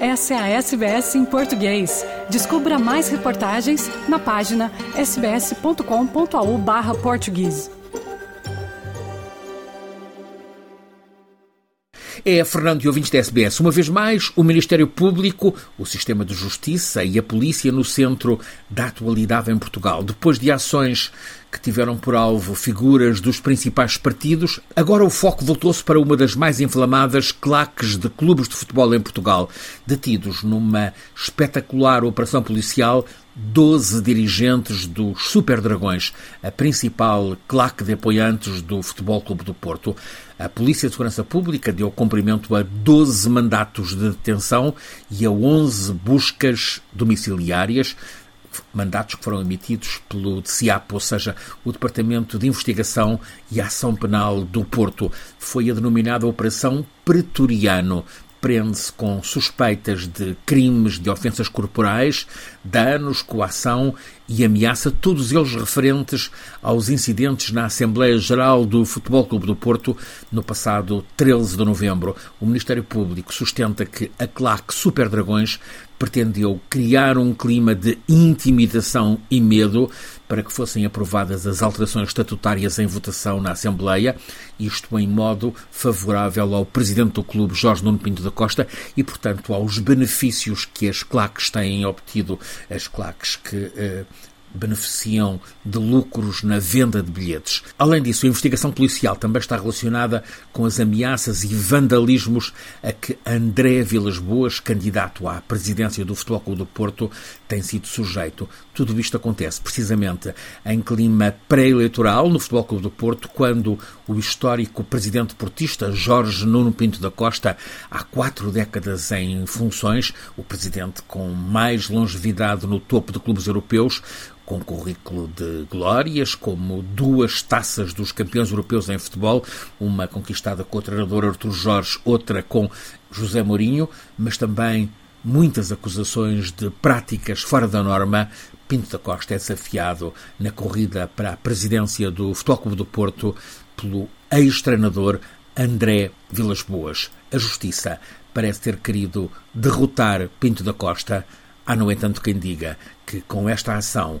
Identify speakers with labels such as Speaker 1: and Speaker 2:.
Speaker 1: Essa é a SBS em português. Descubra mais reportagens na página sbs.com.au/português.
Speaker 2: É, Fernando e ouvintes da SBS, uma vez mais, o Ministério Público, o Sistema de Justiça e a Polícia no centro da atualidade em Portugal. Depois de ações que tiveram por alvo figuras dos principais partidos, agora o foco voltou-se para uma das mais inflamadas claques de clubes de futebol em Portugal, detidos numa espetacular operação policial 12 dirigentes dos Super Dragões, a principal claque de apoiantes do Futebol Clube do Porto. A Polícia de Segurança Pública deu cumprimento a 12 mandatos de detenção e a 11 buscas domiciliárias mandatos que foram emitidos pelo DCIAP, ou seja, o Departamento de Investigação e Ação Penal do Porto. Foi a denominada Operação Pretoriano prende-se com suspeitas de crimes de ofensas corporais, danos, coação e ameaça, todos eles referentes aos incidentes na Assembleia Geral do Futebol Clube do Porto no passado 13 de novembro. O Ministério Público sustenta que a claque Super Dragões pretendeu criar um clima de intimidação e medo para que fossem aprovadas as alterações estatutárias em votação na Assembleia, isto em modo favorável ao presidente do clube, Jorge Nuno Pinto da Costa, e, portanto, aos benefícios que as claques têm obtido, as claques que eh, beneficiam de lucros na venda de bilhetes. Além disso, a investigação policial também está relacionada com as ameaças e vandalismos a que André Vilas Boas, candidato à presidência do Futebol Clube do Porto, tem sido sujeito. Tudo isto acontece precisamente em clima pré-eleitoral no Futebol Clube do Porto, quando o histórico presidente portista Jorge Nuno Pinto da Costa, há quatro décadas em funções, o presidente com mais longevidade no topo de clubes europeus, com currículo de glórias, como duas taças dos campeões europeus em futebol, uma conquistada com o treinador Artur Jorge, outra com José Mourinho, mas também muitas acusações de práticas fora da norma. Pinto da Costa é desafiado na corrida para a presidência do Futebol Clube do Porto pelo ex-treinador André Vilas Boas. A Justiça parece ter querido derrotar Pinto da Costa. Há, no entanto, quem diga que com esta ação